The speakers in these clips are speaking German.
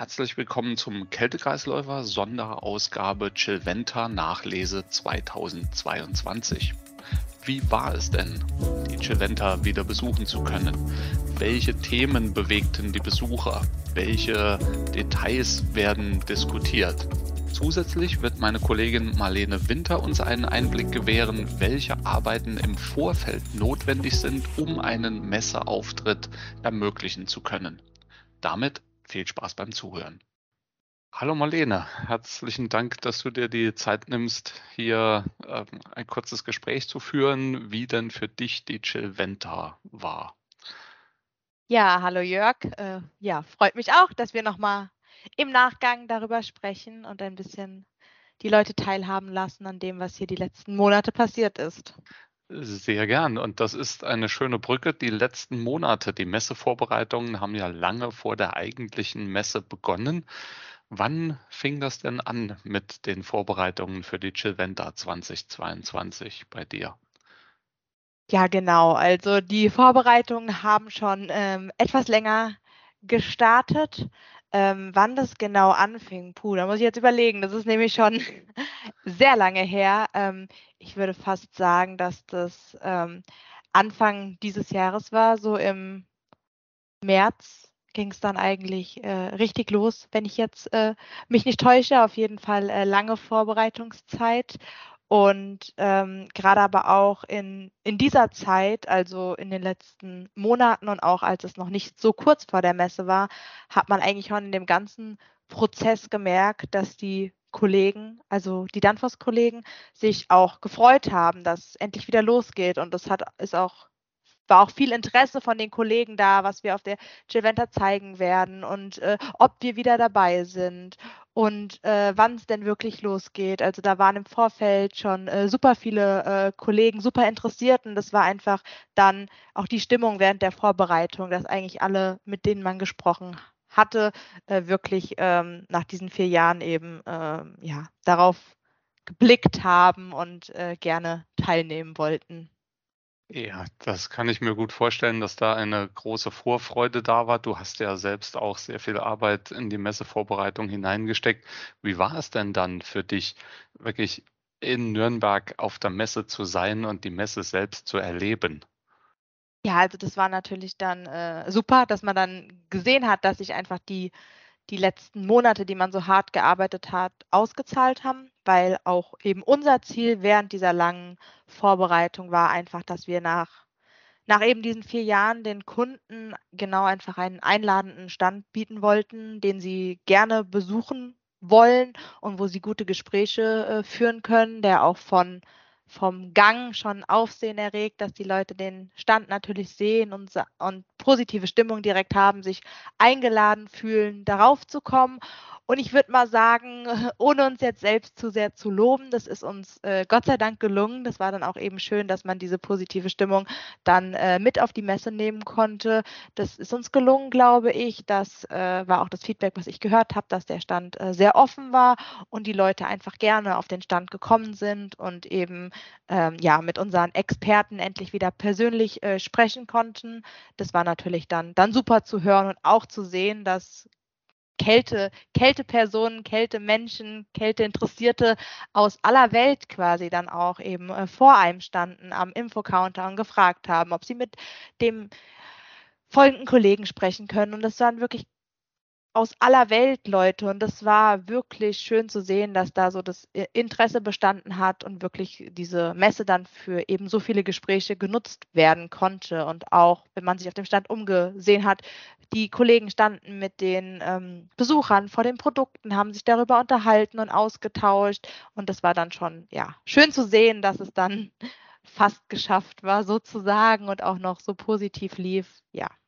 Herzlich willkommen zum Kältekreisläufer Sonderausgabe Chilventa Nachlese 2022. Wie war es denn, die Chilventa wieder besuchen zu können? Welche Themen bewegten die Besucher? Welche Details werden diskutiert? Zusätzlich wird meine Kollegin Marlene Winter uns einen Einblick gewähren, welche Arbeiten im Vorfeld notwendig sind, um einen Messeauftritt ermöglichen zu können. Damit viel Spaß beim Zuhören. Hallo Marlene, herzlichen Dank, dass du dir die Zeit nimmst, hier äh, ein kurzes Gespräch zu führen, wie denn für dich die Chilventa war. Ja, hallo Jörg. Äh, ja, freut mich auch, dass wir nochmal im Nachgang darüber sprechen und ein bisschen die Leute teilhaben lassen an dem, was hier die letzten Monate passiert ist. Sehr gern. Und das ist eine schöne Brücke. Die letzten Monate, die Messevorbereitungen haben ja lange vor der eigentlichen Messe begonnen. Wann fing das denn an mit den Vorbereitungen für die Chilventa 2022 bei dir? Ja, genau. Also die Vorbereitungen haben schon ähm, etwas länger gestartet. Ähm, wann das genau anfing, puh, da muss ich jetzt überlegen. Das ist nämlich schon sehr lange her. Ähm, ich würde fast sagen, dass das ähm, Anfang dieses Jahres war, so im März ging es dann eigentlich äh, richtig los, wenn ich jetzt äh, mich nicht täusche. Auf jeden Fall äh, lange Vorbereitungszeit. Und ähm, gerade aber auch in, in dieser Zeit, also in den letzten Monaten und auch als es noch nicht so kurz vor der Messe war, hat man eigentlich schon in dem ganzen Prozess gemerkt, dass die Kollegen, also die Danfoss-Kollegen, sich auch gefreut haben, dass es endlich wieder losgeht. Und das hat ist auch war auch viel Interesse von den Kollegen da, was wir auf der Chilventa zeigen werden und äh, ob wir wieder dabei sind und äh, wann es denn wirklich losgeht. Also da waren im Vorfeld schon äh, super viele äh, Kollegen super interessiert und das war einfach dann auch die Stimmung während der Vorbereitung, dass eigentlich alle, mit denen man gesprochen hatte, äh, wirklich ähm, nach diesen vier Jahren eben ähm, ja darauf geblickt haben und äh, gerne teilnehmen wollten. Ja, das kann ich mir gut vorstellen, dass da eine große Vorfreude da war. Du hast ja selbst auch sehr viel Arbeit in die Messevorbereitung hineingesteckt. Wie war es denn dann für dich, wirklich in Nürnberg auf der Messe zu sein und die Messe selbst zu erleben? Ja, also das war natürlich dann äh, super, dass man dann gesehen hat, dass sich einfach die die letzten Monate, die man so hart gearbeitet hat, ausgezahlt haben, weil auch eben unser Ziel während dieser langen Vorbereitung war einfach, dass wir nach, nach eben diesen vier Jahren den Kunden genau einfach einen einladenden Stand bieten wollten, den sie gerne besuchen wollen und wo sie gute Gespräche äh, führen können, der auch von vom Gang schon Aufsehen erregt, dass die Leute den Stand natürlich sehen und, und positive Stimmung direkt haben, sich eingeladen fühlen, darauf zu kommen. Und ich würde mal sagen, ohne uns jetzt selbst zu sehr zu loben, das ist uns äh, Gott sei Dank gelungen. Das war dann auch eben schön, dass man diese positive Stimmung dann äh, mit auf die Messe nehmen konnte. Das ist uns gelungen, glaube ich. Das äh, war auch das Feedback, was ich gehört habe, dass der Stand äh, sehr offen war und die Leute einfach gerne auf den Stand gekommen sind und eben ähm, ja mit unseren Experten endlich wieder persönlich äh, sprechen konnten. Das war natürlich dann, dann super zu hören und auch zu sehen, dass Kälte, Kältepersonen, Kältemenschen, Kälteinteressierte aus aller Welt quasi dann auch eben äh, vor einem standen am Infocounter und gefragt haben, ob sie mit dem folgenden Kollegen sprechen können. Und das waren wirklich aus aller Welt Leute. Und das war wirklich schön zu sehen, dass da so das Interesse bestanden hat und wirklich diese Messe dann für eben so viele Gespräche genutzt werden konnte. Und auch, wenn man sich auf dem Stand umgesehen hat, die Kollegen standen mit den ähm, Besuchern vor den Produkten, haben sich darüber unterhalten und ausgetauscht. Und das war dann schon ja schön zu sehen, dass es dann fast geschafft war sozusagen und auch noch so positiv lief. Ja, äh,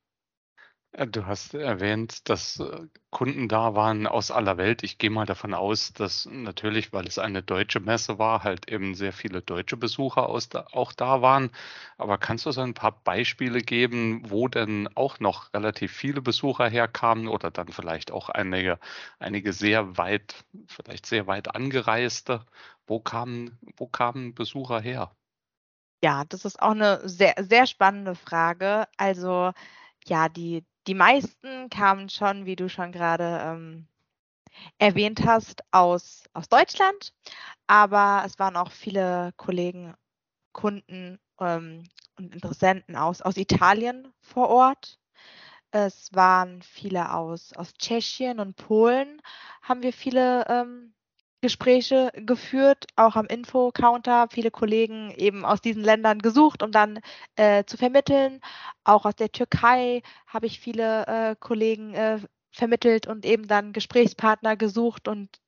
du hast erwähnt, dass äh, Kunden da waren aus aller Welt. Ich gehe mal davon aus, dass natürlich, weil es eine deutsche Messe war, halt eben sehr viele deutsche Besucher aus da, auch da waren. Aber kannst du so ein paar Beispiele geben, wo denn auch noch relativ viele Besucher herkamen oder dann vielleicht auch einige, einige sehr weit, vielleicht sehr weit angereiste? Wo kamen, wo kamen Besucher her? Ja, das ist auch eine sehr, sehr spannende Frage. Also ja, die die meisten kamen schon, wie du schon gerade ähm, erwähnt hast, aus, aus Deutschland, aber es waren auch viele Kollegen, Kunden ähm, und Interessenten aus, aus Italien vor Ort. Es waren viele aus, aus Tschechien und Polen, haben wir viele ähm, Gespräche geführt, auch am Info-Counter, viele Kollegen eben aus diesen Ländern gesucht, um dann äh, zu vermitteln. Auch aus der Türkei habe ich viele äh, Kollegen äh, vermittelt und eben dann Gesprächspartner gesucht und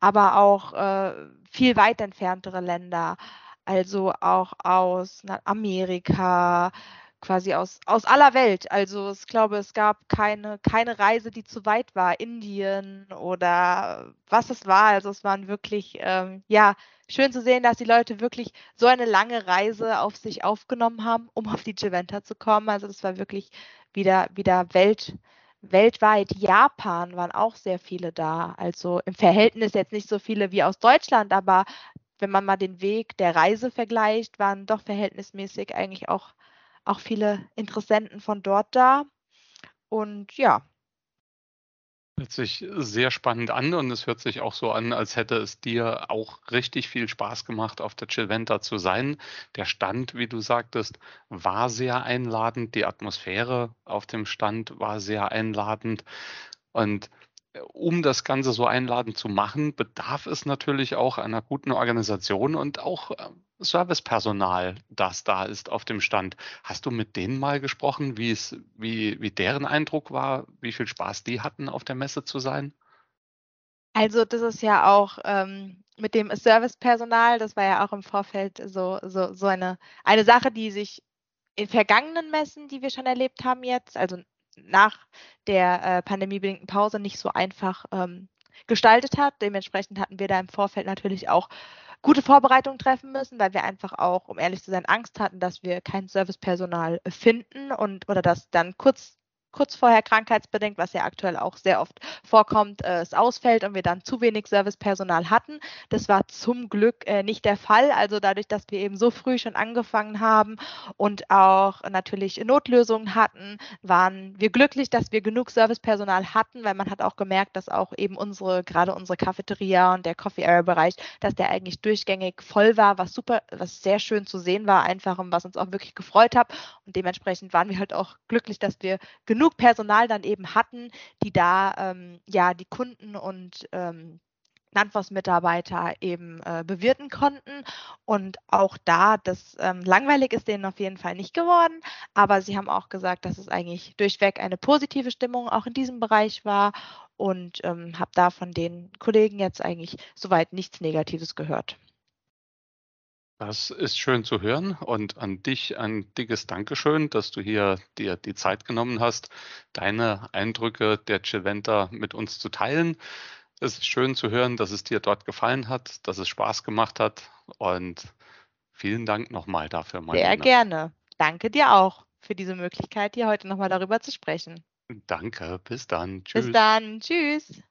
aber auch äh, viel weit entferntere Länder, also auch aus Amerika, quasi aus, aus aller Welt. Also ich glaube, es gab keine, keine Reise, die zu weit war. Indien oder was es war. Also es waren wirklich, ähm, ja, schön zu sehen, dass die Leute wirklich so eine lange Reise auf sich aufgenommen haben, um auf die Geventa zu kommen. Also das war wirklich wieder, wieder Welt, weltweit. Japan waren auch sehr viele da. Also im Verhältnis jetzt nicht so viele wie aus Deutschland, aber wenn man mal den Weg der Reise vergleicht, waren doch verhältnismäßig eigentlich auch auch viele Interessenten von dort da. Und ja. Hört sich sehr spannend an und es hört sich auch so an, als hätte es dir auch richtig viel Spaß gemacht, auf der Chilventa zu sein. Der Stand, wie du sagtest, war sehr einladend. Die Atmosphäre auf dem Stand war sehr einladend. Und um das Ganze so einladend zu machen, bedarf es natürlich auch einer guten Organisation und auch äh, Servicepersonal, das da ist auf dem Stand. Hast du mit denen mal gesprochen, wie es, wie, wie deren Eindruck war, wie viel Spaß die hatten, auf der Messe zu sein? Also das ist ja auch ähm, mit dem Servicepersonal, das war ja auch im Vorfeld so, so, so eine, eine Sache, die sich in vergangenen Messen, die wir schon erlebt haben jetzt, also nach der äh, pandemiebedingten Pause nicht so einfach ähm, gestaltet hat. Dementsprechend hatten wir da im Vorfeld natürlich auch gute Vorbereitungen treffen müssen, weil wir einfach auch, um ehrlich zu sein, Angst hatten, dass wir kein Servicepersonal finden und oder dass dann kurz kurz vorher krankheitsbedingt, was ja aktuell auch sehr oft vorkommt, äh, es ausfällt und wir dann zu wenig Servicepersonal hatten. Das war zum Glück äh, nicht der Fall. Also dadurch, dass wir eben so früh schon angefangen haben und auch natürlich Notlösungen hatten, waren wir glücklich, dass wir genug Servicepersonal hatten, weil man hat auch gemerkt, dass auch eben unsere, gerade unsere Cafeteria und der Coffee Area Bereich, dass der eigentlich durchgängig voll war, was super, was sehr schön zu sehen war einfach und was uns auch wirklich gefreut hat. Und dementsprechend waren wir halt auch glücklich, dass wir genug genug Personal dann eben hatten, die da ähm, ja die Kunden und ähm, Landforst-Mitarbeiter eben äh, bewirten konnten. Und auch da, das ähm, langweilig ist denen auf jeden Fall nicht geworden, aber sie haben auch gesagt, dass es eigentlich durchweg eine positive Stimmung auch in diesem Bereich war und ähm, habe da von den Kollegen jetzt eigentlich soweit nichts Negatives gehört. Das ist schön zu hören und an dich ein dickes Dankeschön, dass du hier dir die Zeit genommen hast, deine Eindrücke der Chiventa mit uns zu teilen. Es ist schön zu hören, dass es dir dort gefallen hat, dass es Spaß gemacht hat und vielen Dank nochmal dafür. Marlene. Sehr gerne. Danke dir auch für diese Möglichkeit, hier heute nochmal darüber zu sprechen. Danke, bis dann. Tschüss. Bis dann. Tschüss.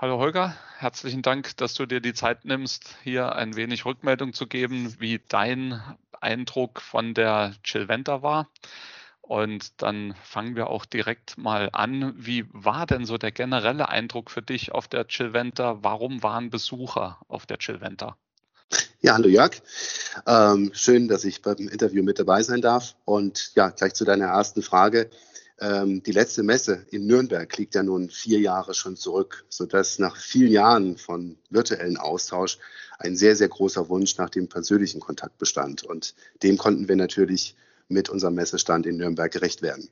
Hallo Holger, herzlichen Dank, dass du dir die Zeit nimmst, hier ein wenig Rückmeldung zu geben, wie dein Eindruck von der Chilventa war. Und dann fangen wir auch direkt mal an. Wie war denn so der generelle Eindruck für dich auf der Chilventa? Warum waren Besucher auf der Chilventa? Ja, hallo Jörg. Ähm, schön, dass ich beim Interview mit dabei sein darf. Und ja, gleich zu deiner ersten Frage. Ähm, die letzte Messe in Nürnberg liegt ja nun vier Jahre schon zurück, sodass nach vielen Jahren von virtuellen Austausch ein sehr, sehr großer Wunsch nach dem persönlichen Kontakt bestand. Und dem konnten wir natürlich mit unserem Messestand in Nürnberg gerecht werden.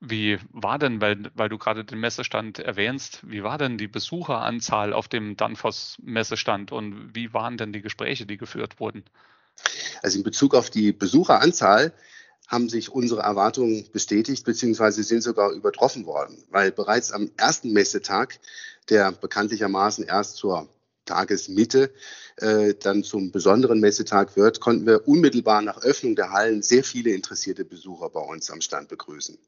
Wie war denn, weil, weil du gerade den Messestand erwähnst, wie war denn die Besucheranzahl auf dem Danfoss Messestand und wie waren denn die Gespräche, die geführt wurden? Also in Bezug auf die Besucheranzahl haben sich unsere Erwartungen bestätigt bzw. sind sogar übertroffen worden, weil bereits am ersten Messetag, der bekanntlichermaßen erst zur Tagesmitte äh, dann zum besonderen Messetag wird, konnten wir unmittelbar nach Öffnung der Hallen sehr viele interessierte Besucher bei uns am Stand begrüßen.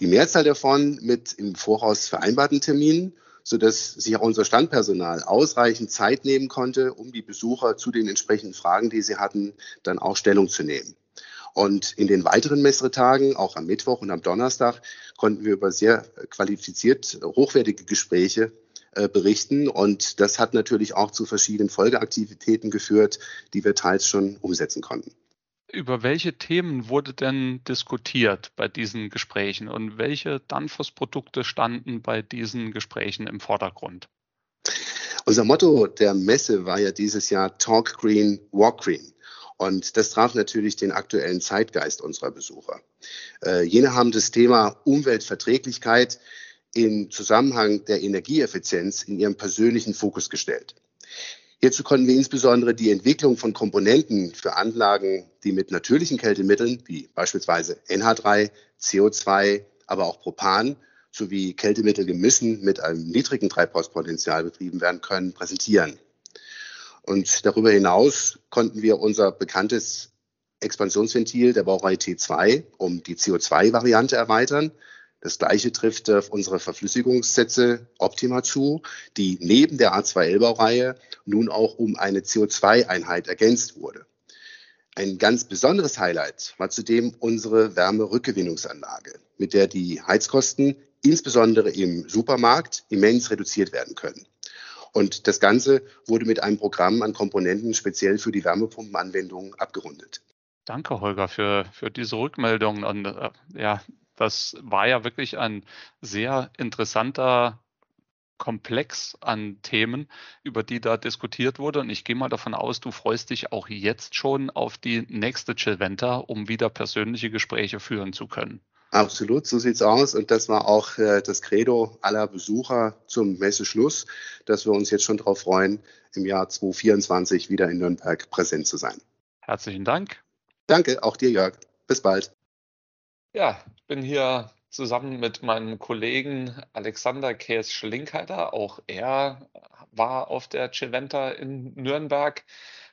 Die Mehrzahl davon mit im Voraus vereinbarten Terminen, sodass sich auch unser Standpersonal ausreichend Zeit nehmen konnte, um die Besucher zu den entsprechenden Fragen, die sie hatten, dann auch Stellung zu nehmen. Und in den weiteren Messetagen, auch am Mittwoch und am Donnerstag, konnten wir über sehr qualifiziert hochwertige Gespräche äh, berichten. Und das hat natürlich auch zu verschiedenen Folgeaktivitäten geführt, die wir teils schon umsetzen konnten. Über welche Themen wurde denn diskutiert bei diesen Gesprächen und welche Danfoss-Produkte standen bei diesen Gesprächen im Vordergrund? Unser Motto der Messe war ja dieses Jahr Talk Green, Walk Green. Und das traf natürlich den aktuellen Zeitgeist unserer Besucher. Äh, jene haben das Thema Umweltverträglichkeit im Zusammenhang der Energieeffizienz in ihrem persönlichen Fokus gestellt. Hierzu konnten wir insbesondere die Entwicklung von Komponenten für Anlagen, die mit natürlichen Kältemitteln wie beispielsweise NH3, CO2, aber auch Propan sowie Kältemittelgemischen mit einem niedrigen Treibhauspotenzial betrieben werden können, präsentieren. Und darüber hinaus konnten wir unser bekanntes Expansionsventil der Baureihe T2 um die CO2-Variante erweitern. Das gleiche trifft auf unsere Verflüssigungssätze Optima zu, die neben der A2L-Baureihe nun auch um eine CO2-Einheit ergänzt wurde. Ein ganz besonderes Highlight war zudem unsere Wärmerückgewinnungsanlage, mit der die Heizkosten insbesondere im Supermarkt immens reduziert werden können. Und das Ganze wurde mit einem Programm an Komponenten speziell für die Wärmepumpenanwendung abgerundet. Danke, Holger, für, für diese Rückmeldung. Und äh, ja, das war ja wirklich ein sehr interessanter Komplex an Themen, über die da diskutiert wurde. Und ich gehe mal davon aus, du freust dich auch jetzt schon auf die nächste Chillventa, um wieder persönliche Gespräche führen zu können. Absolut, so sieht's aus. Und das war auch äh, das Credo aller Besucher zum Messeschluss, dass wir uns jetzt schon darauf freuen, im Jahr 2024 wieder in Nürnberg präsent zu sein. Herzlichen Dank. Danke, auch dir, Jörg. Bis bald. Ja, ich bin hier zusammen mit meinem Kollegen Alexander Käs-Schlinkheiter. Auch er war auf der Cheventa in Nürnberg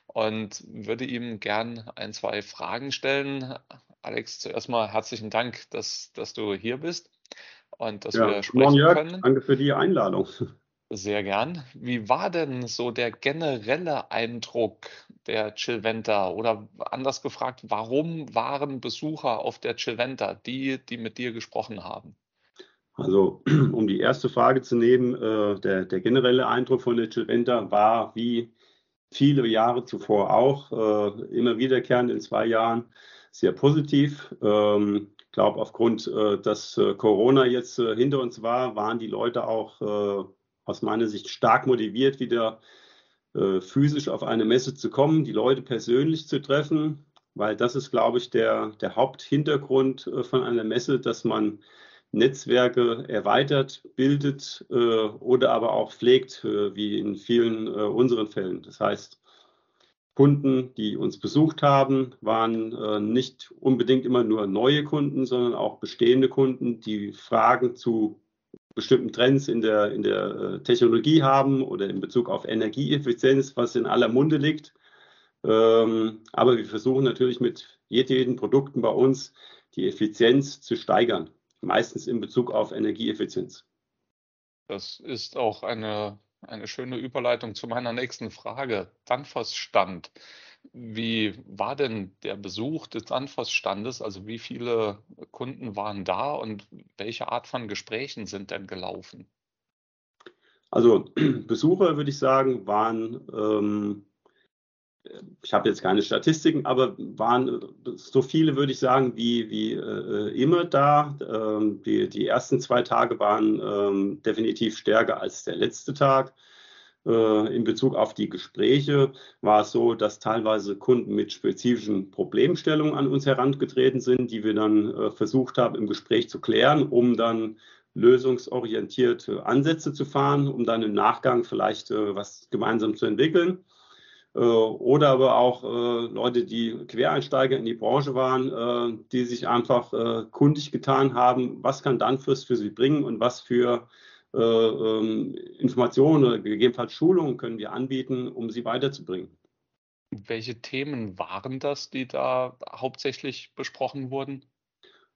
und würde ihm gern ein, zwei Fragen stellen. Alex, zuerst mal herzlichen Dank, dass, dass du hier bist und dass ja, wir sprechen morgen, Jörg. können. Danke für die Einladung. Sehr gern. Wie war denn so der generelle Eindruck der Chilventa? Oder anders gefragt, warum waren Besucher auf der Chilventa die, die mit dir gesprochen haben? Also, um die erste Frage zu nehmen, äh, der, der generelle Eindruck von der Chilventa war wie viele Jahre zuvor auch, äh, immer wiederkehrend in zwei Jahren, sehr positiv. Ähm, ich glaube, aufgrund, äh, dass äh, Corona jetzt äh, hinter uns war, waren die Leute auch äh, aus meiner Sicht stark motiviert, wieder äh, physisch auf eine Messe zu kommen, die Leute persönlich zu treffen, weil das ist, glaube ich, der, der Haupthintergrund äh, von einer Messe, dass man Netzwerke erweitert, bildet oder aber auch pflegt, wie in vielen unseren Fällen. Das heißt, Kunden, die uns besucht haben, waren äh, nicht unbedingt immer nur neue Kunden, sondern auch bestehende Kunden, die Fragen zu bestimmten Trends in der, in der äh, Technologie haben oder in Bezug auf Energieeffizienz, was in aller Munde liegt. Ähm, aber wir versuchen natürlich mit jedweden Produkten bei uns die Effizienz zu steigern, meistens in Bezug auf Energieeffizienz. Das ist auch eine eine schöne Überleitung zu meiner nächsten Frage. Danfoss-Stand. Wie war denn der Besuch des Danfoss-Standes? Also wie viele Kunden waren da und welche Art von Gesprächen sind denn gelaufen? Also Besucher, würde ich sagen, waren, ähm, ich habe jetzt keine Statistiken, aber waren so viele, würde ich sagen, wie, wie äh, immer da. Ähm, die, die ersten zwei Tage waren ähm, definitiv stärker als der letzte Tag. Äh, in Bezug auf die Gespräche war es so, dass teilweise Kunden mit spezifischen Problemstellungen an uns herangetreten sind, die wir dann äh, versucht haben im Gespräch zu klären, um dann lösungsorientierte Ansätze zu fahren, um dann im Nachgang vielleicht äh, was gemeinsam zu entwickeln. Oder aber auch Leute, die Quereinsteiger in die Branche waren, die sich einfach kundig getan haben, was kann Danfoss für sie bringen und was für äh, ähm, Informationen oder gegebenenfalls Schulungen können wir anbieten, um sie weiterzubringen. Welche Themen waren das, die da hauptsächlich besprochen wurden?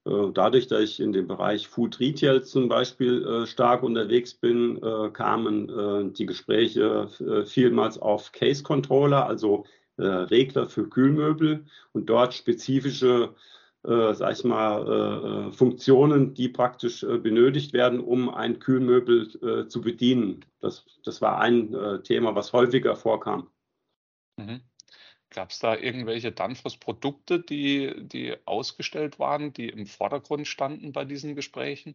Äh, dadurch, dass ich in dem Bereich Food Retail zum Beispiel äh, stark unterwegs bin, kamen die Gespräche vielmals auf Case Controller, also äh, Regler für Kühlmöbel und dort spezifische äh, sag ich mal, äh, äh, Funktionen, die praktisch äh, benötigt werden, um ein Kühlmöbel äh, zu bedienen. Das, das war ein äh, Thema, was häufiger vorkam. Mhm. Gab es da irgendwelche Danfoss-Produkte, die, die ausgestellt waren, die im Vordergrund standen bei diesen Gesprächen?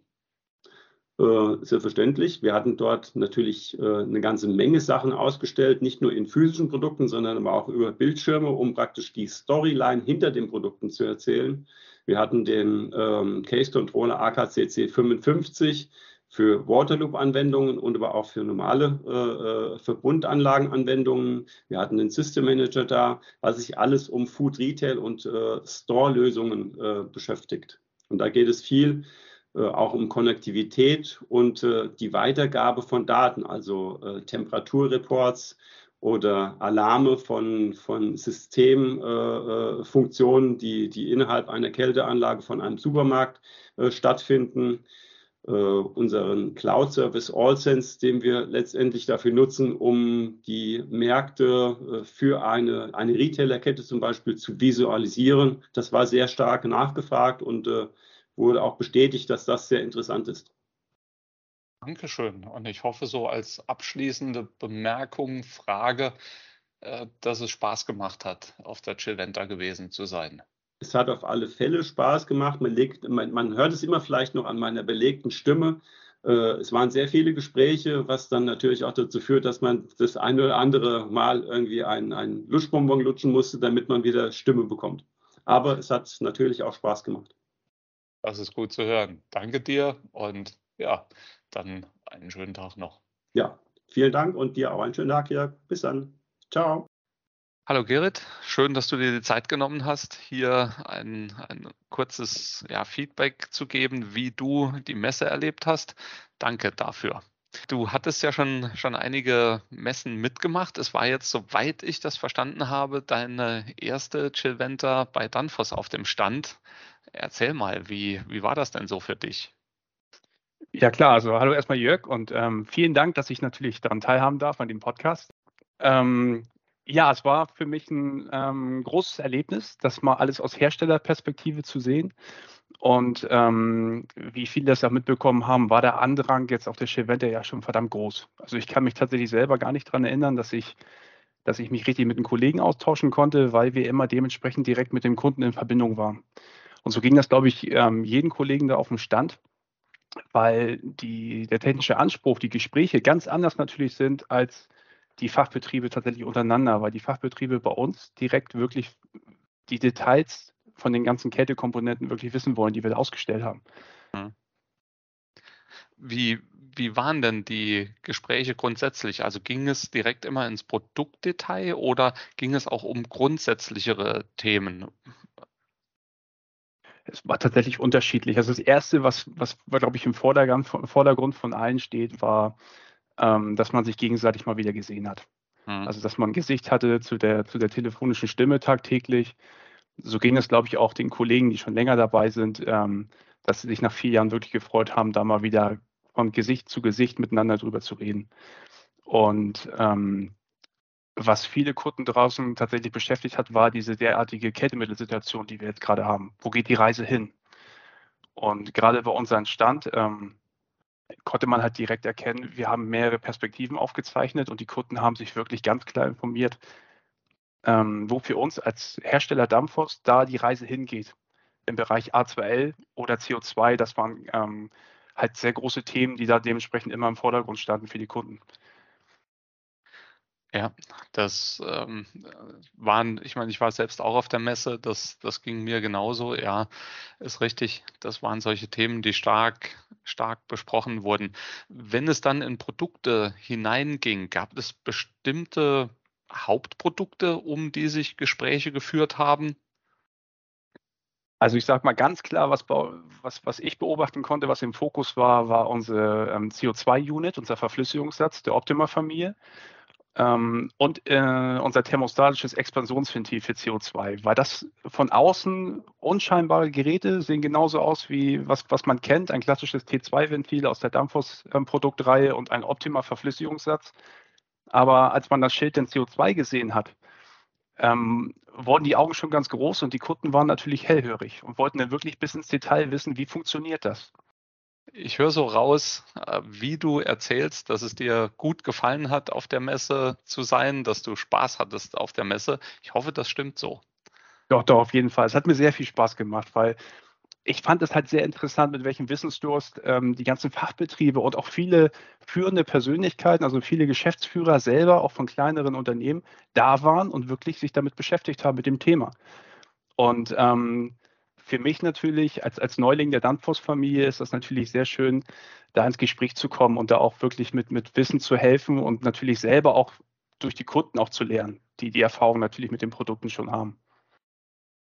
Äh, selbstverständlich. Wir hatten dort natürlich äh, eine ganze Menge Sachen ausgestellt, nicht nur in physischen Produkten, sondern auch über Bildschirme, um praktisch die Storyline hinter den Produkten zu erzählen. Wir hatten den ähm, Case Controller AKCC 55 für Waterloop-Anwendungen und aber auch für normale äh, äh, Verbundanlagen-Anwendungen. Wir hatten den System Manager da, was sich alles um Food Retail und äh, Store-Lösungen äh, beschäftigt. Und da geht es viel äh, auch um Konnektivität und äh, die Weitergabe von Daten, also Temperaturreports oder Alarme von, von Systemfunktionen, die, die innerhalb einer Kälteanlage von einem Supermarkt stattfinden. Unseren Cloud-Service AllSense, den wir letztendlich dafür nutzen, um die Märkte für eine, eine Retailerkette zum Beispiel zu visualisieren. Das war sehr stark nachgefragt und wurde auch bestätigt, dass das sehr interessant ist. Dankeschön. Und ich hoffe so als abschließende Bemerkung, Frage, äh, dass es Spaß gemacht hat, auf der Chillventa gewesen zu sein. Es hat auf alle Fälle Spaß gemacht. Man, legt, man, man hört es immer vielleicht noch an meiner belegten Stimme. Äh, es waren sehr viele Gespräche, was dann natürlich auch dazu führt, dass man das eine oder andere Mal irgendwie einen, einen Luschbonbon lutschen musste, damit man wieder Stimme bekommt. Aber es hat natürlich auch Spaß gemacht. Das ist gut zu hören. Danke dir und ja, dann einen schönen Tag noch. Ja, vielen Dank und dir auch einen schönen Tag hier. Bis dann. Ciao. Hallo Gerrit, schön, dass du dir die Zeit genommen hast, hier ein, ein kurzes ja, Feedback zu geben, wie du die Messe erlebt hast. Danke dafür. Du hattest ja schon, schon einige Messen mitgemacht. Es war jetzt, soweit ich das verstanden habe, deine erste Chillventer bei Danfoss auf dem Stand. Erzähl mal, wie, wie war das denn so für dich? Ja klar, also hallo erstmal Jörg und ähm, vielen Dank, dass ich natürlich daran teilhaben darf an dem Podcast. Ähm, ja, es war für mich ein ähm, großes Erlebnis, das mal alles aus Herstellerperspektive zu sehen. Und ähm, wie viele das auch mitbekommen haben, war der Andrang jetzt auf der Chevette ja schon verdammt groß. Also ich kann mich tatsächlich selber gar nicht daran erinnern, dass ich, dass ich mich richtig mit den Kollegen austauschen konnte, weil wir immer dementsprechend direkt mit dem Kunden in Verbindung waren. Und so ging das, glaube ich, ähm, jeden Kollegen da auf dem Stand, weil die, der technische Anspruch, die Gespräche ganz anders natürlich sind als die Fachbetriebe tatsächlich untereinander, weil die Fachbetriebe bei uns direkt wirklich die Details von den ganzen Kältekomponenten wirklich wissen wollen, die wir da ausgestellt haben. Hm. Wie, wie waren denn die Gespräche grundsätzlich? Also ging es direkt immer ins Produktdetail oder ging es auch um grundsätzlichere Themen? Es war tatsächlich unterschiedlich. Also das Erste, was, was glaube ich, im Vordergrund, Vordergrund von allen steht, war, ähm, dass man sich gegenseitig mal wieder gesehen hat. Mhm. Also dass man ein Gesicht hatte zu der, zu der telefonischen Stimme tagtäglich. So ging es, glaube ich, auch den Kollegen, die schon länger dabei sind, ähm, dass sie sich nach vier Jahren wirklich gefreut haben, da mal wieder von Gesicht zu Gesicht miteinander drüber zu reden. Und ähm, was viele Kunden draußen tatsächlich beschäftigt hat, war diese derartige Kältemittelsituation, die wir jetzt gerade haben. Wo geht die Reise hin? Und gerade bei unserem Stand ähm, konnte man halt direkt erkennen, wir haben mehrere Perspektiven aufgezeichnet und die Kunden haben sich wirklich ganz klar informiert, ähm, wo für uns als Hersteller Dampfos da die Reise hingeht. Im Bereich A2L oder CO2, das waren ähm, halt sehr große Themen, die da dementsprechend immer im Vordergrund standen für die Kunden. Ja, das ähm, waren, ich meine, ich war selbst auch auf der Messe, das, das ging mir genauso, ja, ist richtig. Das waren solche Themen, die stark, stark besprochen wurden. Wenn es dann in Produkte hineinging, gab es bestimmte Hauptprodukte, um die sich Gespräche geführt haben? Also ich sage mal ganz klar, was, was, was ich beobachten konnte, was im Fokus war, war unser ähm, CO2-Unit, unser Verflüssigungssatz der Optima-Familie. Ähm, und äh, unser thermostatisches Expansionsventil für CO2, weil das von außen unscheinbare Geräte sehen genauso aus wie was, was man kennt, ein klassisches T2-Ventil aus der Dampfos-Produktreihe ähm, und ein Optima-Verflüssigungssatz. Aber als man das Schild den CO2 gesehen hat, ähm, wurden die Augen schon ganz groß und die Kunden waren natürlich hellhörig und wollten dann wirklich bis ins Detail wissen, wie funktioniert das. Ich höre so raus, äh, wie du erzählst, dass es dir gut gefallen hat, auf der Messe zu sein, dass du Spaß hattest auf der Messe. Ich hoffe, das stimmt so. Doch, doch, auf jeden Fall. Es hat mir sehr viel Spaß gemacht, weil ich fand es halt sehr interessant, mit welchem Wissensdurst ähm, die ganzen Fachbetriebe und auch viele führende Persönlichkeiten, also viele Geschäftsführer selber, auch von kleineren Unternehmen, da waren und wirklich sich damit beschäftigt haben mit dem Thema. Und ähm, für mich natürlich als, als Neuling der Danfoss-Familie ist das natürlich sehr schön, da ins Gespräch zu kommen und da auch wirklich mit, mit Wissen zu helfen und natürlich selber auch durch die Kunden auch zu lernen, die die Erfahrung natürlich mit den Produkten schon haben.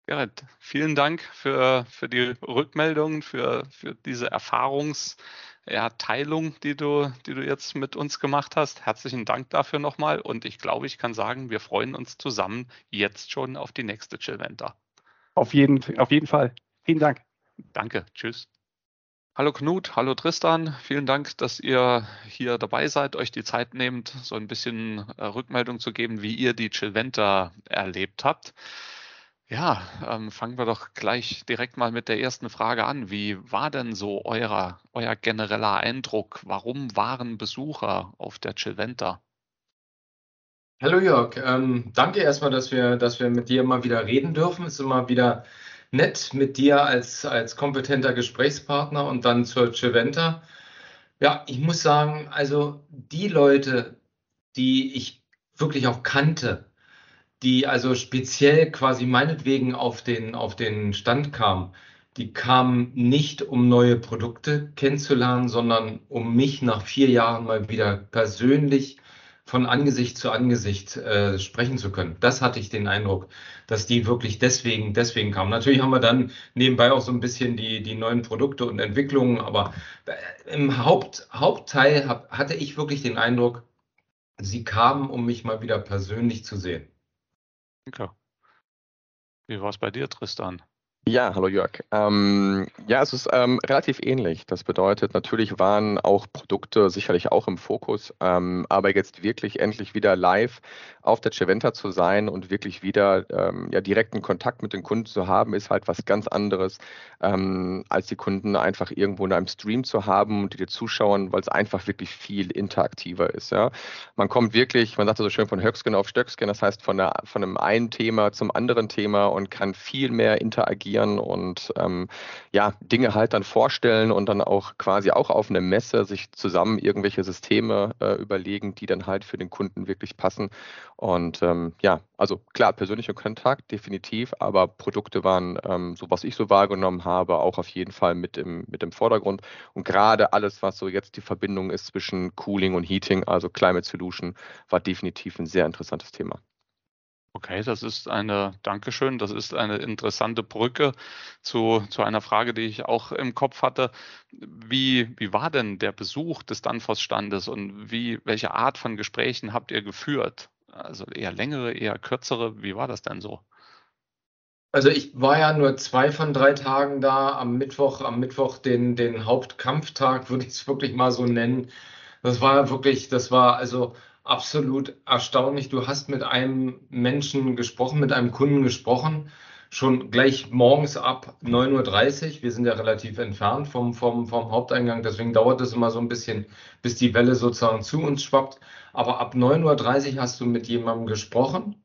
Gerrit, vielen Dank für, für die Rückmeldungen, für, für diese Erfahrungsteilung, die, du, die du jetzt mit uns gemacht hast. Herzlichen Dank dafür nochmal und ich glaube, ich kann sagen, wir freuen uns zusammen jetzt schon auf die nächste Chillventa. Auf jeden, auf jeden Fall. Vielen Dank. Danke. Tschüss. Hallo Knut, hallo Tristan. Vielen Dank, dass ihr hier dabei seid, euch die Zeit nehmt, so ein bisschen äh, Rückmeldung zu geben, wie ihr die Chillventa erlebt habt. Ja, ähm, fangen wir doch gleich direkt mal mit der ersten Frage an. Wie war denn so euer, euer genereller Eindruck? Warum waren Besucher auf der Chilventa? Hallo Jörg, ähm, danke erstmal, dass wir, dass wir mit dir mal wieder reden dürfen. Es ist immer wieder nett mit dir als, als kompetenter Gesprächspartner und dann zur Chiventa. Ja, ich muss sagen, also die Leute, die ich wirklich auch kannte, die also speziell quasi meinetwegen auf den, auf den Stand kam, die kamen nicht, um neue Produkte kennenzulernen, sondern um mich nach vier Jahren mal wieder persönlich von Angesicht zu Angesicht äh, sprechen zu können. Das hatte ich den Eindruck, dass die wirklich deswegen, deswegen kamen. Natürlich haben wir dann nebenbei auch so ein bisschen die, die neuen Produkte und Entwicklungen, aber äh, im Haupt, Hauptteil hab, hatte ich wirklich den Eindruck, sie kamen, um mich mal wieder persönlich zu sehen. Danke. Wie war es bei dir, Tristan? Ja, hallo Jörg. Ähm, ja, es ist ähm, relativ ähnlich. Das bedeutet, natürlich waren auch Produkte sicherlich auch im Fokus, ähm, aber jetzt wirklich endlich wieder live auf der Cheventa zu sein und wirklich wieder ähm, ja, direkten Kontakt mit den Kunden zu haben, ist halt was ganz anderes, ähm, als die Kunden einfach irgendwo in einem Stream zu haben und die dir zuschauen, weil es einfach wirklich viel interaktiver ist. Ja? Man kommt wirklich, man sagt so schön von Höcksken auf Stöcksken, das heißt von, der, von einem einen Thema zum anderen Thema und kann viel mehr interagieren präsentieren und ähm, ja, Dinge halt dann vorstellen und dann auch quasi auch auf eine Messe sich zusammen irgendwelche Systeme äh, überlegen, die dann halt für den Kunden wirklich passen. Und ähm, ja, also klar, persönlicher Kontakt definitiv, aber Produkte waren, ähm, so was ich so wahrgenommen habe, auch auf jeden Fall mit im, mit im Vordergrund. Und gerade alles, was so jetzt die Verbindung ist zwischen Cooling und Heating, also Climate Solution, war definitiv ein sehr interessantes Thema. Okay, das ist eine, Dankeschön, das ist eine interessante Brücke zu, zu einer Frage, die ich auch im Kopf hatte. Wie, wie war denn der Besuch des Danfoss-Standes und wie, welche Art von Gesprächen habt ihr geführt? Also eher längere, eher kürzere, wie war das denn so? Also ich war ja nur zwei von drei Tagen da, am Mittwoch, am Mittwoch den, den Hauptkampftag, würde ich es wirklich mal so nennen. Das war wirklich, das war also absolut erstaunlich. Du hast mit einem Menschen gesprochen, mit einem Kunden gesprochen, schon gleich morgens ab 9.30 Uhr. Wir sind ja relativ entfernt vom, vom, vom Haupteingang, deswegen dauert es immer so ein bisschen, bis die Welle sozusagen zu uns schwappt. Aber ab 9.30 Uhr hast du mit jemandem gesprochen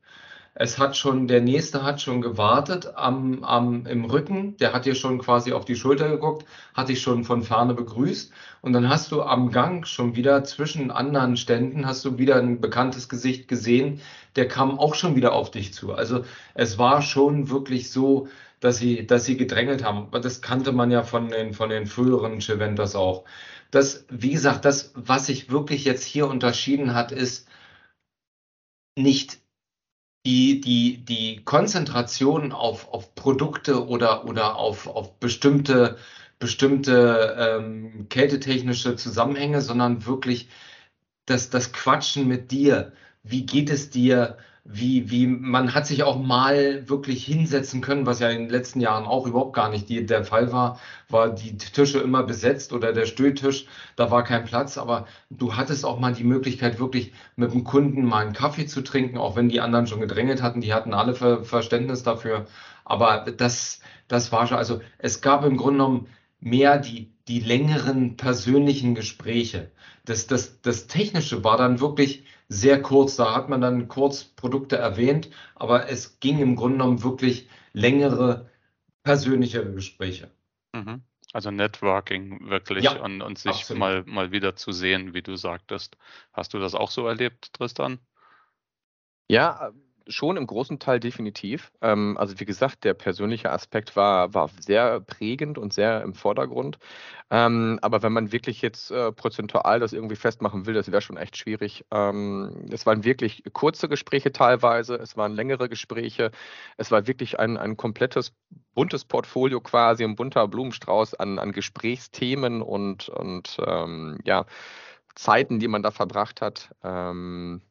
es hat schon, der nächste hat schon gewartet am, am, im Rücken, der hat dir schon quasi auf die Schulter geguckt, hat dich schon von vorne begrüßt. Und dann hast du am Gang schon wieder zwischen anderen Ständen, hast du wieder ein bekanntes Gesicht gesehen, der kam auch schon wieder auf dich zu. Also es war schon wirklich so, dass sie, dass sie gedrängelt haben. Das kannte man ja von den, von den früheren Cheventas auch. Das, wie gesagt, das, was sich wirklich jetzt hier unterschieden hat, ist nicht die, die, die Konzentration auf, auf Produkte oder, oder auf, auf bestimmte, bestimmte ähm, kältetechnische Zusammenhänge, sondern wirklich das, das Quatschen mit dir. Wie geht es dir? wie, wie man hat sich auch mal wirklich hinsetzen können, was ja in den letzten Jahren auch überhaupt gar nicht der Fall war, war die Tische immer besetzt oder der Stühltisch, da war kein Platz, aber du hattest auch mal die Möglichkeit, wirklich mit dem Kunden mal einen Kaffee zu trinken, auch wenn die anderen schon gedrängelt hatten, die hatten alle Ver Verständnis dafür, aber das, das war schon, also es gab im Grunde genommen mehr die, die längeren persönlichen Gespräche. Das, das, das Technische war dann wirklich sehr kurz. Da hat man dann kurz Produkte erwähnt, aber es ging im Grunde genommen wirklich längere persönlichere Gespräche. Mhm. Also Networking wirklich ja, und, und sich mal, mal wieder zu sehen, wie du sagtest. Hast du das auch so erlebt, Tristan? Ja, schon im großen Teil definitiv. Ähm, also wie gesagt, der persönliche Aspekt war, war sehr prägend und sehr im Vordergrund. Ähm, aber wenn man wirklich jetzt äh, prozentual das irgendwie festmachen will, das wäre schon echt schwierig. Ähm, es waren wirklich kurze Gespräche teilweise, es waren längere Gespräche, es war wirklich ein, ein komplettes buntes Portfolio quasi, ein bunter Blumenstrauß an, an Gesprächsthemen und, und ähm, ja, Zeiten, die man da verbracht hat. Ähm,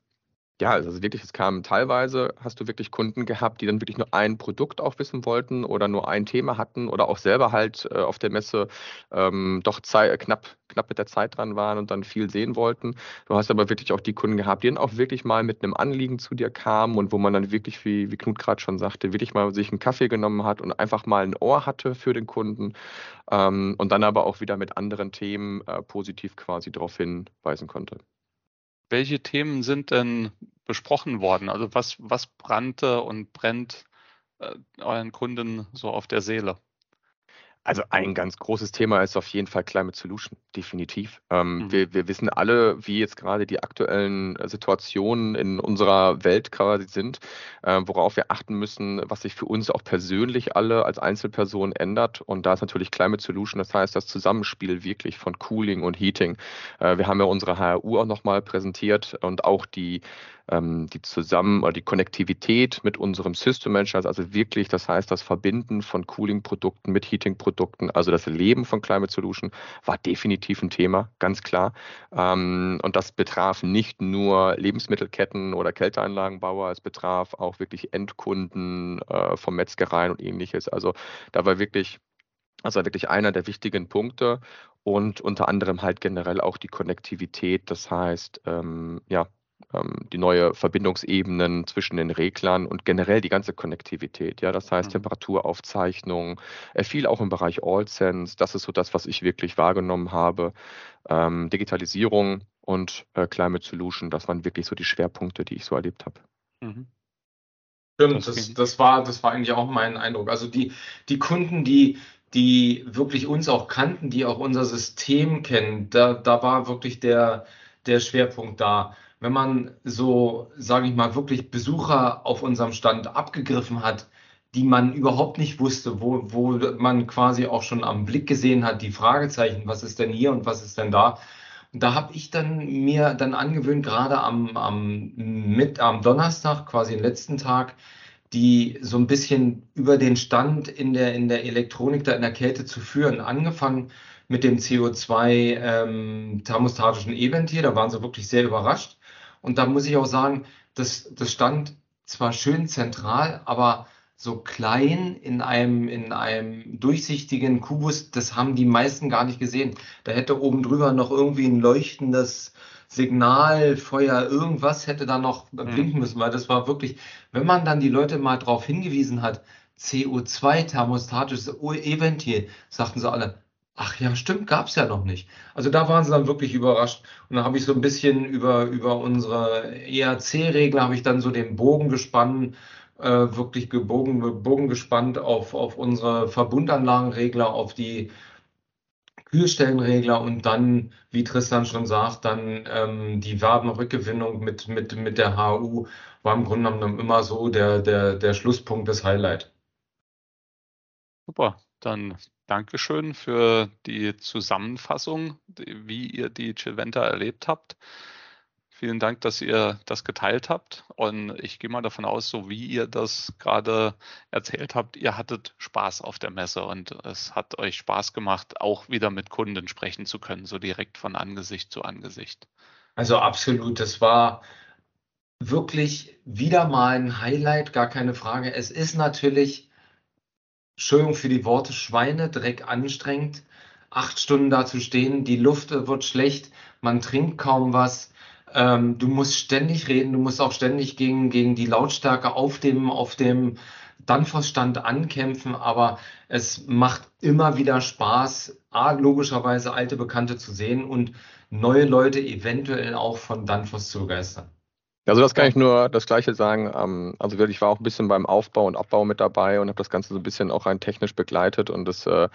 ja, also wirklich, es kam teilweise, hast du wirklich Kunden gehabt, die dann wirklich nur ein Produkt auch wissen wollten oder nur ein Thema hatten oder auch selber halt äh, auf der Messe ähm, doch Zeit, knapp, knapp mit der Zeit dran waren und dann viel sehen wollten. Du hast aber wirklich auch die Kunden gehabt, die dann auch wirklich mal mit einem Anliegen zu dir kamen und wo man dann wirklich, wie, wie Knut gerade schon sagte, wirklich mal sich einen Kaffee genommen hat und einfach mal ein Ohr hatte für den Kunden ähm, und dann aber auch wieder mit anderen Themen äh, positiv quasi darauf hinweisen konnte. Welche Themen sind denn besprochen worden? Also was, was brannte und brennt äh, euren Kunden so auf der Seele? Also ein ganz großes Thema ist auf jeden Fall Climate Solution, definitiv. Ähm, mhm. wir, wir wissen alle, wie jetzt gerade die aktuellen Situationen in unserer Welt quasi sind, äh, worauf wir achten müssen, was sich für uns auch persönlich alle als Einzelpersonen ändert. Und da ist natürlich Climate Solution, das heißt das Zusammenspiel wirklich von Cooling und Heating. Äh, wir haben ja unsere HRU auch nochmal präsentiert und auch die ähm, die Zusammen- oder die Konnektivität mit unserem System Manager, also wirklich, das heißt, das Verbinden von Cooling-Produkten mit Heating-Produkten, also das Leben von Climate Solution, war definitiv ein Thema, ganz klar. Ähm, und das betraf nicht nur Lebensmittelketten oder Kälteanlagenbauer, es betraf auch wirklich Endkunden äh, von Metzgereien und ähnliches. Also da war wirklich also wirklich einer der wichtigen Punkte und unter anderem halt generell auch die Konnektivität. Das heißt, ähm, ja, die neue Verbindungsebenen zwischen den Reglern und generell die ganze Konnektivität. Ja, das heißt mhm. Temperaturaufzeichnung. Er fiel auch im Bereich AllSense. Das ist so das, was ich wirklich wahrgenommen habe. Ähm, Digitalisierung und äh, Climate Solution. Das waren wirklich so die Schwerpunkte, die ich so erlebt habe. Mhm. Stimmt, das, das, war, das war eigentlich auch mein Eindruck. Also die, die Kunden, die, die wirklich uns auch kannten, die auch unser System kennen, da, da war wirklich der, der Schwerpunkt da wenn man so, sage ich mal, wirklich Besucher auf unserem Stand abgegriffen hat, die man überhaupt nicht wusste, wo, wo man quasi auch schon am Blick gesehen hat, die Fragezeichen, was ist denn hier und was ist denn da. Und da habe ich dann mir dann angewöhnt, gerade am, am, mit, am Donnerstag, quasi den letzten Tag, die so ein bisschen über den Stand in der, in der Elektronik da in der Kälte zu führen. Angefangen mit dem CO2 ähm, thermostatischen E-Ventil, da waren sie wirklich sehr überrascht. Und da muss ich auch sagen, das, das stand zwar schön zentral, aber so klein in einem, in einem durchsichtigen Kubus, das haben die meisten gar nicht gesehen. Da hätte oben drüber noch irgendwie ein leuchtendes Signal, Feuer, irgendwas hätte da noch mhm. blinken müssen, weil das war wirklich, wenn man dann die Leute mal darauf hingewiesen hat, CO2 thermostatisches E-Ventil, sagten sie alle, Ach ja, stimmt, gab es ja noch nicht. Also da waren sie dann wirklich überrascht. Und dann habe ich so ein bisschen über, über unsere ERC-Regler, habe ich dann so den Bogen gespannt, äh, wirklich gebogen, Bogen gespannt auf, auf unsere Verbundanlagenregler, auf die Kühlstellenregler und dann, wie Tristan schon sagt, dann ähm, die Wabenrückgewinnung mit, mit, mit der HU war im Grunde genommen immer so der, der, der Schlusspunkt des Highlight. Super, dann Dankeschön für die Zusammenfassung, wie ihr die Chilventa erlebt habt. Vielen Dank, dass ihr das geteilt habt. Und ich gehe mal davon aus, so wie ihr das gerade erzählt habt, ihr hattet Spaß auf der Messe und es hat euch Spaß gemacht, auch wieder mit Kunden sprechen zu können, so direkt von Angesicht zu Angesicht. Also absolut, das war wirklich wieder mal ein Highlight, gar keine Frage. Es ist natürlich, Entschuldigung für die Worte, Schweinedreck anstrengend, acht Stunden da zu stehen, die Luft wird schlecht, man trinkt kaum was. Ähm, du musst ständig reden, du musst auch ständig gegen, gegen die Lautstärke auf dem, auf dem Danfoss-Stand ankämpfen, aber es macht immer wieder Spaß, A, logischerweise alte Bekannte zu sehen und neue Leute eventuell auch von Danfoss zu begeistern. Also das kann ich nur das Gleiche sagen. Ähm, also ich war auch ein bisschen beim Aufbau und Abbau mit dabei und habe das Ganze so ein bisschen auch rein technisch begleitet und das äh,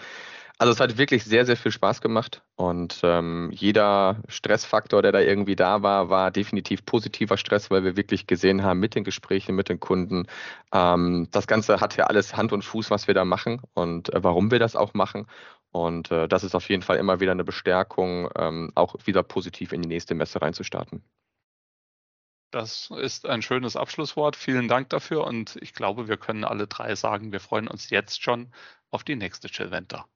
also es hat wirklich sehr, sehr viel Spaß gemacht und ähm, jeder Stressfaktor, der da irgendwie da war, war definitiv positiver Stress, weil wir wirklich gesehen haben mit den Gesprächen, mit den Kunden, ähm, das Ganze hat ja alles Hand und Fuß, was wir da machen und äh, warum wir das auch machen. Und äh, das ist auf jeden Fall immer wieder eine Bestärkung, auch wieder positiv in die nächste Messe reinzustarten. Das ist ein schönes Abschlusswort. Vielen Dank dafür und ich glaube, wir können alle drei sagen, wir freuen uns jetzt schon auf die nächste Chillventer.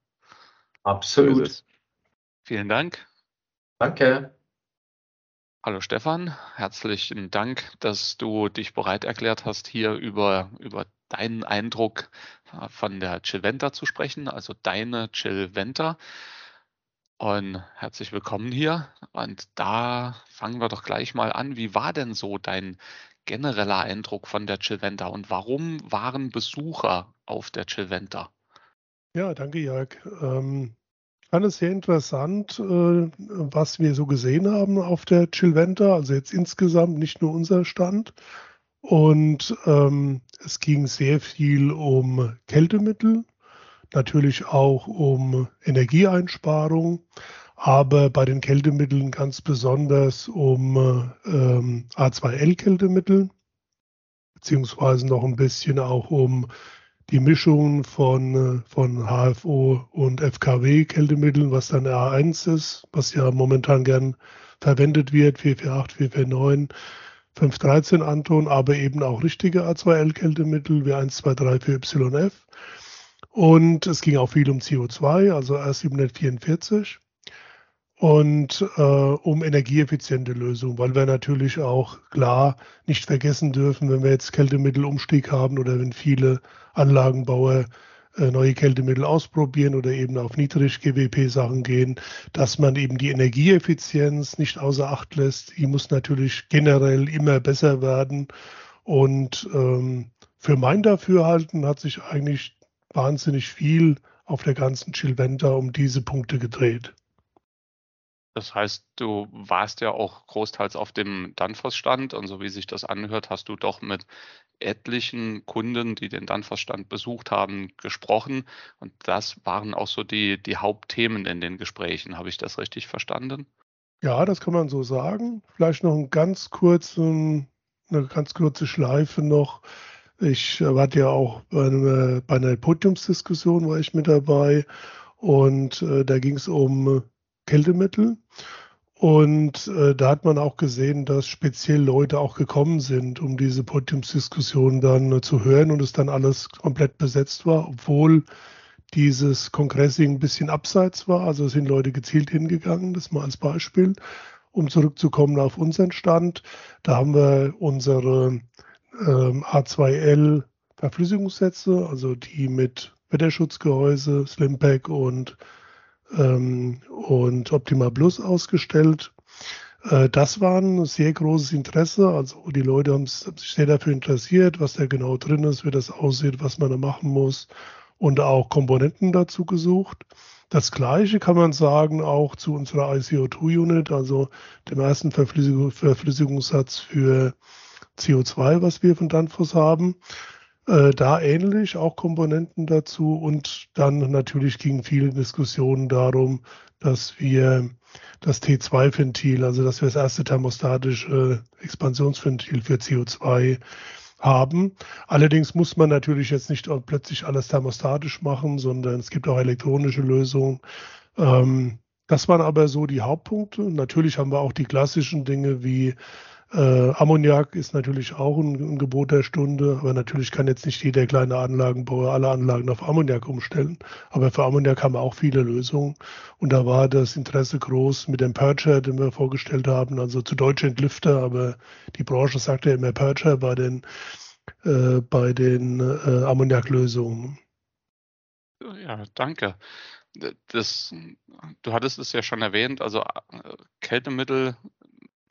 Absolut. So Vielen Dank. Danke. Hallo Stefan, herzlichen Dank, dass du dich bereit erklärt hast, hier über, über deinen Eindruck äh, von der Chillventa zu sprechen, also deine Chillventa. Und herzlich willkommen hier. Und da fangen wir doch gleich mal an. Wie war denn so dein genereller Eindruck von der Chillventa und warum waren Besucher auf der Chillventa? Ja, danke, Jörg. Ähm, fand es sehr interessant, äh, was wir so gesehen haben auf der Chillventa, also jetzt insgesamt nicht nur unser Stand. Und ähm, es ging sehr viel um Kältemittel, natürlich auch um Energieeinsparung, aber bei den Kältemitteln ganz besonders um ähm, A2L-Kältemittel, beziehungsweise noch ein bisschen auch um die Mischung von, von HFO und FKW-Kältemitteln, was dann R1 ist, was ja momentan gern verwendet wird, 448, 449, 513 Anton, aber eben auch richtige A2L-Kältemittel wie 123 für YF. Und es ging auch viel um CO2, also R744 und äh, um energieeffiziente Lösungen, weil wir natürlich auch klar nicht vergessen dürfen, wenn wir jetzt Kältemittelumstieg haben oder wenn viele Anlagenbauer äh, neue Kältemittel ausprobieren oder eben auf Niedrig-GWP-Sachen gehen, dass man eben die Energieeffizienz nicht außer Acht lässt. Die muss natürlich generell immer besser werden. Und ähm, für mein Dafürhalten hat sich eigentlich wahnsinnig viel auf der ganzen Chilventa um diese Punkte gedreht. Das heißt, du warst ja auch großteils auf dem Danfoss-Stand und so wie sich das anhört, hast du doch mit etlichen Kunden, die den Danfoss-Stand besucht haben, gesprochen. Und das waren auch so die, die Hauptthemen in den Gesprächen. Habe ich das richtig verstanden? Ja, das kann man so sagen. Vielleicht noch einen ganz kurzen, eine ganz kurze Schleife noch. Ich war ja auch bei einer, bei einer Podiumsdiskussion, war ich mit dabei. Und äh, da ging es um Kältemittel. Und äh, da hat man auch gesehen, dass speziell Leute auch gekommen sind, um diese Podiumsdiskussion dann äh, zu hören und es dann alles komplett besetzt war, obwohl dieses Kongressing ein bisschen abseits war. Also sind Leute gezielt hingegangen, das mal als Beispiel. Um zurückzukommen auf unseren Stand, da haben wir unsere ähm, A2L Verflüssigungssätze, also die mit Wetterschutzgehäuse, Slimpack und ähm, und Optima Plus ausgestellt. Äh, das war ein sehr großes Interesse. Also die Leute haben sich sehr dafür interessiert, was da genau drin ist, wie das aussieht, was man da machen muss und auch Komponenten dazu gesucht. Das gleiche kann man sagen auch zu unserer ICO2-Unit, also dem ersten Verflüssigung, Verflüssigungssatz für CO2, was wir von Danfoss haben. Äh, da ähnlich, auch Komponenten dazu. Und dann natürlich gingen viele Diskussionen darum, dass wir das T2-Ventil, also dass wir das erste thermostatische Expansionsventil für CO2 haben. Allerdings muss man natürlich jetzt nicht plötzlich alles thermostatisch machen, sondern es gibt auch elektronische Lösungen. Ähm, das waren aber so die Hauptpunkte. Natürlich haben wir auch die klassischen Dinge wie Äh, Ammoniak ist natürlich auch ein, ein, Gebot der Stunde, aber natürlich kann jetzt nicht jeder kleine Anlagenbauer alle Anlagen auf Ammoniak umstellen. Aber für Ammoniak haben wir auch viele Lösungen. Und da war das Interesse groß mit dem Purger, den wir vorgestellt haben, also zu Deutsch Entlüfter, aber die Branche sagt ja immer Purger bei den, äh, den äh, Ammoniaklösungen. Ja, danke. Das, du hattest es ja schon erwähnt, also äh, Kältemittel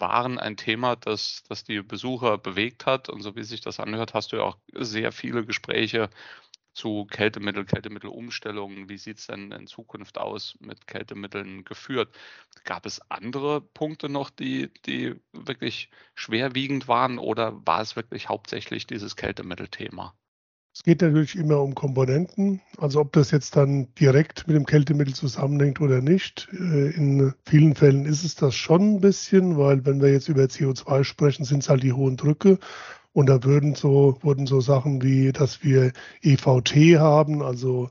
waren ein Thema, das, das die Besucher bewegt hat. Und so wie sich das anhört, hast du ja auch sehr viele Gespräche zu Kältemittel, Kältemittelumstellungen. Wie sieht es denn in Zukunft aus mit Kältemitteln geführt? Gab es andere Punkte noch, die, die wirklich schwerwiegend waren oder war es wirklich hauptsächlich dieses Kältemittelthema? Es geht natürlich immer um Komponenten, also ob das jetzt dann direkt mit dem Kältemittel zusammenhängt oder nicht. Äh, in vielen Fällen ist es das schon ein bisschen, weil wenn wir jetzt über CO2 sprechen, sind es halt die hohen Drücke. Und da würden so, wurden so Sachen wie, dass wir EVT haben, also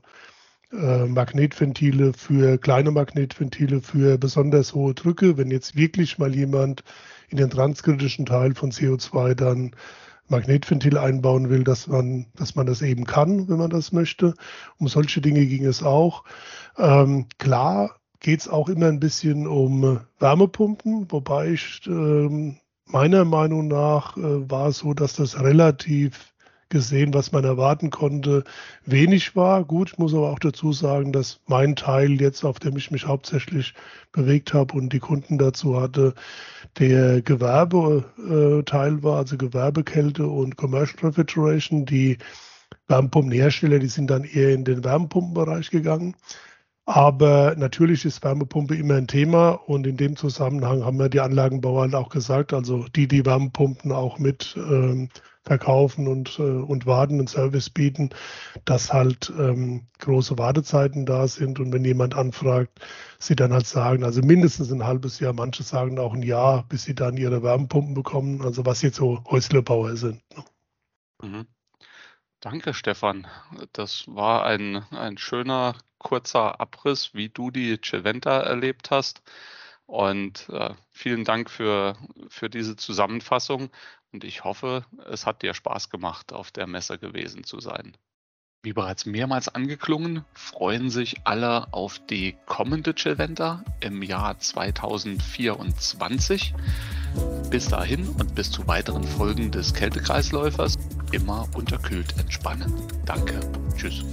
äh, Magnetventile für kleine Magnetventile für besonders hohe Drücke. Wenn jetzt wirklich mal jemand in den transkritischen Teil von CO2 dann Magnetventil einbauen will, dass man, dass man das eben kann, wenn man das möchte. Um solche Dinge ging es auch. Ähm, klar geht es auch immer ein bisschen um Wärmepumpen, wobei ich ähm, meiner Meinung nach äh, war es so, dass das relativ gesehen, was man erwarten konnte, wenig war. Gut, ich muss aber auch dazu sagen, dass mein Teil jetzt, auf dem ich mich hauptsächlich bewegt habe und die Kunden dazu hatte, der Gewerbeteil war, also Gewerbekälte und Commercial Refrigeration. Die Wärmepumpenhersteller, die sind dann eher in den Wärmepumpenbereich gegangen. Aber natürlich ist Wärmepumpe immer ein Thema und in dem Zusammenhang haben wir die Anlagenbauer halt auch gesagt, also die, die Wärmepumpen auch mit ähm, verkaufen und, äh, und warten und Service bieten, dass halt ähm, große Wartezeiten da sind und wenn jemand anfragt, sie dann halt sagen, also mindestens ein halbes Jahr, manche sagen auch ein Jahr, bis sie dann ihre Wärmepumpen bekommen, also was jetzt so Häuslebauer sind. Ne? Mhm. Danke, Stefan. Das war ein, ein schöner, kurzer Abriss, wie du die Ceventa erlebt hast. Und äh, vielen Dank für, für diese Zusammenfassung. Und ich hoffe, es hat dir Spaß gemacht, auf der Messe gewesen zu sein. Wie bereits mehrmals angeklungen, freuen sich alle auf die kommende Chillventa im Jahr 2024. Bis dahin und bis zu weiteren Folgen des Kältekreisläufers immer unterkühlt entspannen. Danke. Tschüss.